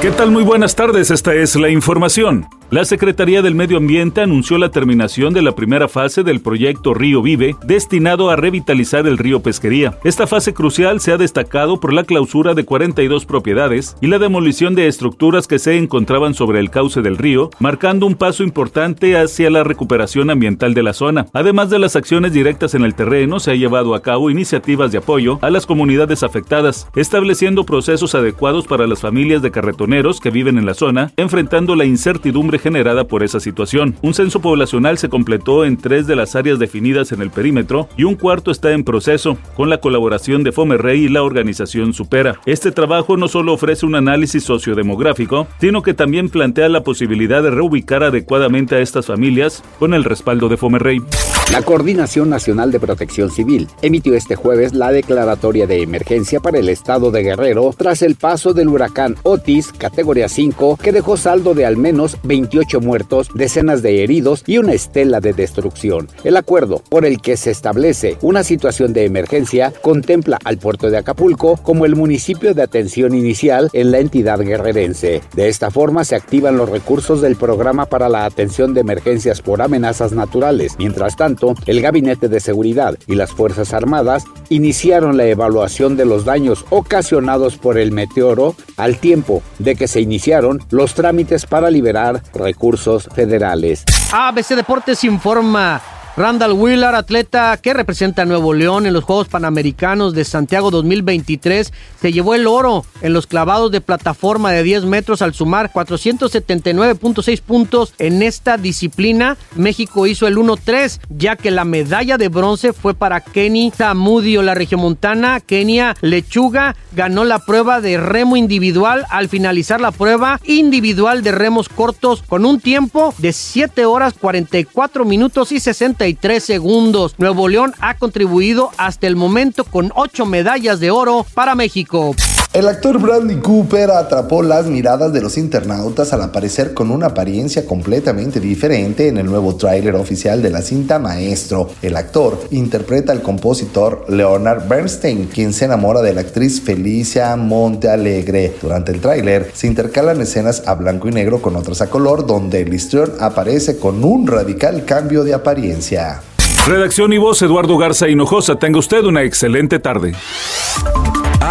¿Qué tal? Muy buenas tardes, esta es la información. La Secretaría del Medio Ambiente anunció la terminación de la primera fase del proyecto Río Vive, destinado a revitalizar el río Pesquería. Esta fase crucial se ha destacado por la clausura de 42 propiedades y la demolición de estructuras que se encontraban sobre el cauce del río, marcando un paso importante hacia la recuperación ambiental de la zona. Además de las acciones directas en el terreno, se ha llevado a cabo iniciativas de apoyo a las comunidades afectadas, estableciendo procesos adecuados para las familias de que viven en la zona, enfrentando la incertidumbre generada por esa situación. Un censo poblacional se completó en tres de las áreas definidas en el perímetro y un cuarto está en proceso, con la colaboración de Fomerrey y la organización Supera. Este trabajo no solo ofrece un análisis sociodemográfico, sino que también plantea la posibilidad de reubicar adecuadamente a estas familias con el respaldo de Fomerrey. La Coordinación Nacional de Protección Civil emitió este jueves la declaratoria de emergencia para el estado de Guerrero tras el paso del huracán Otis, categoría 5, que dejó saldo de al menos 28 muertos, decenas de heridos y una estela de destrucción. El acuerdo por el que se establece una situación de emergencia contempla al puerto de Acapulco como el municipio de atención inicial en la entidad guerrerense. De esta forma se activan los recursos del programa para la atención de emergencias por amenazas naturales. Mientras tanto, el Gabinete de Seguridad y las Fuerzas Armadas iniciaron la evaluación de los daños ocasionados por el meteoro al tiempo de que se iniciaron los trámites para liberar recursos federales. ABC Deportes informa. Randall Wheeler, atleta que representa a Nuevo León en los Juegos Panamericanos de Santiago 2023, se llevó el oro en los clavados de plataforma de 10 metros al sumar 479.6 puntos en esta disciplina. México hizo el 1-3, ya que la medalla de bronce fue para Kenny Zamudio, la regiomontana. Kenia Lechuga ganó la prueba de remo individual al finalizar la prueba individual de remos cortos con un tiempo de 7 horas 44 minutos y 60 segundos. Nuevo León ha contribuido hasta el momento con ocho medallas de oro para México. El actor Bradley Cooper atrapó las miradas de los internautas al aparecer con una apariencia completamente diferente en el nuevo tráiler oficial de la cinta Maestro. El actor interpreta al compositor Leonard Bernstein, quien se enamora de la actriz Felicia Montealegre. Durante el tráiler se intercalan escenas a blanco y negro con otras a color, donde el histrión aparece con un radical cambio de apariencia. Redacción y voz Eduardo Garza Hinojosa. Tenga usted una excelente tarde.